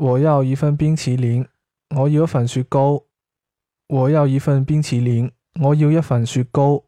我要一份冰淇淋。我要一份雪糕。我要一份冰淇淋。我要一份雪糕。